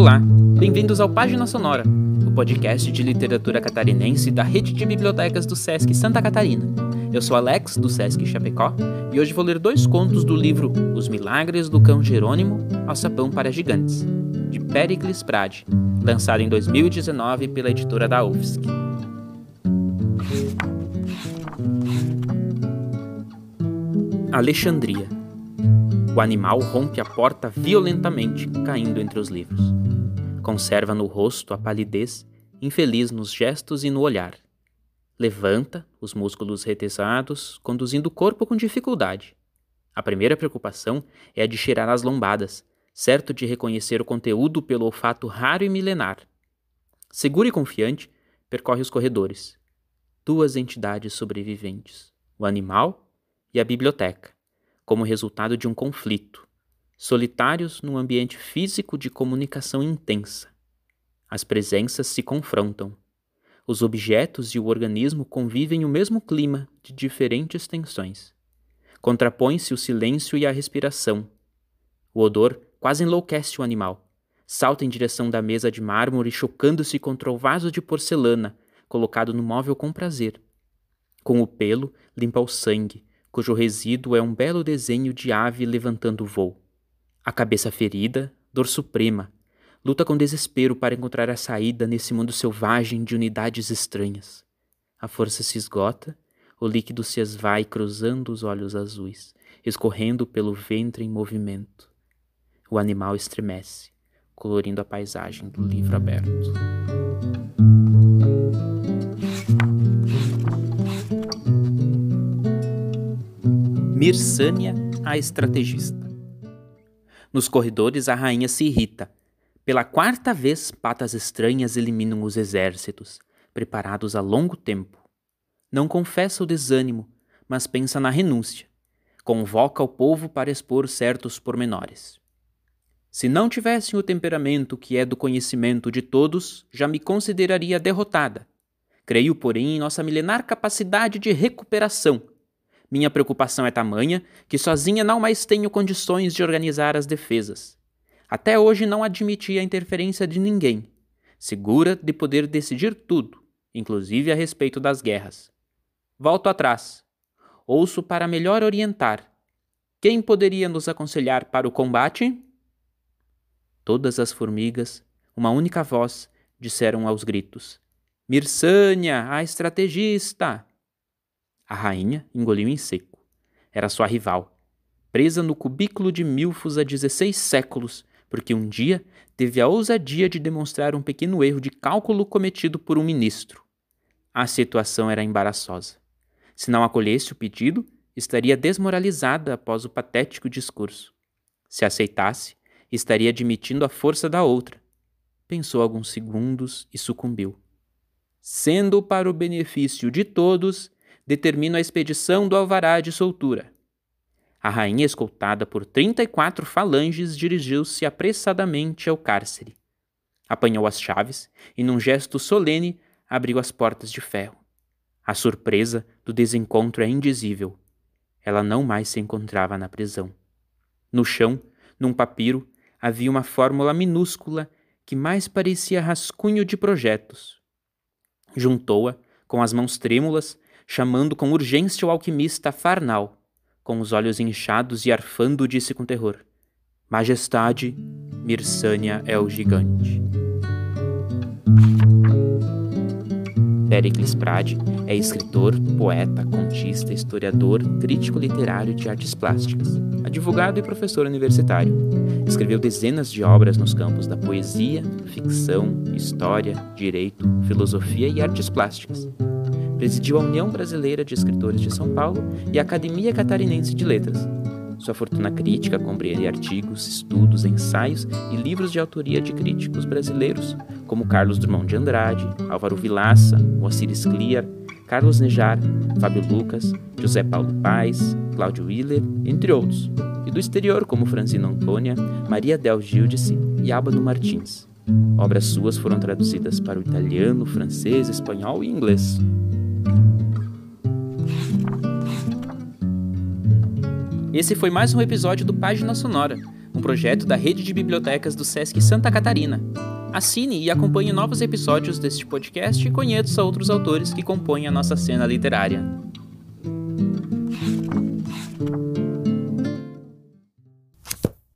Olá, bem-vindos ao Página Sonora, o podcast de literatura catarinense da rede de bibliotecas do Sesc Santa Catarina. Eu sou Alex, do Sesc Chapecó, e hoje vou ler dois contos do livro Os Milagres do Cão Jerônimo ao Sapão para Gigantes, de Pericles Prade, lançado em 2019 pela editora da UFSC. Alexandria o animal rompe a porta violentamente, caindo entre os livros. Conserva no rosto a palidez, infeliz nos gestos e no olhar. Levanta, os músculos retesados, conduzindo o corpo com dificuldade. A primeira preocupação é a de cheirar as lombadas, certo de reconhecer o conteúdo pelo olfato raro e milenar. Seguro e confiante, percorre os corredores. Duas entidades sobreviventes: o animal e a biblioteca como resultado de um conflito, solitários num ambiente físico de comunicação intensa. As presenças se confrontam. Os objetos e o organismo convivem no mesmo clima de diferentes tensões. Contrapõe-se o silêncio e a respiração. O odor quase enlouquece o animal. Salta em direção da mesa de mármore, chocando-se contra o vaso de porcelana, colocado no móvel com prazer. Com o pelo, limpa o sangue, cujo resíduo é um belo desenho de ave levantando voo. A cabeça ferida, dor suprema, luta com desespero para encontrar a saída nesse mundo selvagem de unidades estranhas. A força se esgota, o líquido se esvai cruzando os olhos azuis, escorrendo pelo ventre em movimento. O animal estremece, colorindo a paisagem do livro aberto. Mirsânia, a estrategista. Nos corredores, a rainha se irrita. Pela quarta vez, patas estranhas eliminam os exércitos, preparados há longo tempo. Não confessa o desânimo, mas pensa na renúncia. Convoca o povo para expor certos pormenores. Se não tivessem o temperamento que é do conhecimento de todos, já me consideraria derrotada. Creio, porém, em nossa milenar capacidade de recuperação minha preocupação é tamanha que sozinha não mais tenho condições de organizar as defesas. Até hoje não admiti a interferência de ninguém, segura de poder decidir tudo, inclusive a respeito das guerras. Volto atrás. Ouço para melhor orientar. Quem poderia nos aconselhar para o combate? Todas as formigas, uma única voz, disseram aos gritos: Mirsânia, a estrategista! A rainha engoliu em seco. Era sua rival, presa no cubículo de milfos há 16 séculos, porque um dia teve a ousadia de demonstrar um pequeno erro de cálculo cometido por um ministro. A situação era embaraçosa. Se não acolhesse o pedido, estaria desmoralizada após o patético discurso. Se aceitasse, estaria admitindo a força da outra. Pensou alguns segundos e sucumbiu. Sendo para o benefício de todos, determino a expedição do alvará de soltura. A rainha, escoltada por trinta e quatro falanges, dirigiu-se apressadamente ao cárcere. Apanhou as chaves e, num gesto solene, abriu as portas de ferro. A surpresa do desencontro é indizível. Ela não mais se encontrava na prisão. No chão, num papiro, havia uma fórmula minúscula que mais parecia rascunho de projetos. Juntou-a, com as mãos trêmulas, chamando com urgência o alquimista Farnal. Com os olhos inchados e arfando, disse com terror: Majestade, Mirsânia é o gigante. Pericles Prade é escritor, poeta, contista, historiador, crítico literário de artes plásticas, advogado e professor universitário. Escreveu dezenas de obras nos campos da poesia, ficção, história, direito, filosofia e artes plásticas presidiu a União Brasileira de Escritores de São Paulo e a Academia Catarinense de Letras. Sua fortuna crítica compreende artigos, estudos, ensaios e livros de autoria de críticos brasileiros, como Carlos Drummond de Andrade, Álvaro Vilaça, Moacir Scliar, Carlos Nejar, Fábio Lucas, José Paulo Paes, Cláudio Willer, entre outros, e do exterior como Francino Antônia, Maria Del Giudice e Álvaro Martins. Obras suas foram traduzidas para o italiano, francês, espanhol e inglês. Esse foi mais um episódio do Página Sonora. um projeto da rede de bibliotecas do Sesc Santa Catarina. Assine e acompanhe novos episódios deste podcast e conheça outros autores que compõem a nossa cena literária.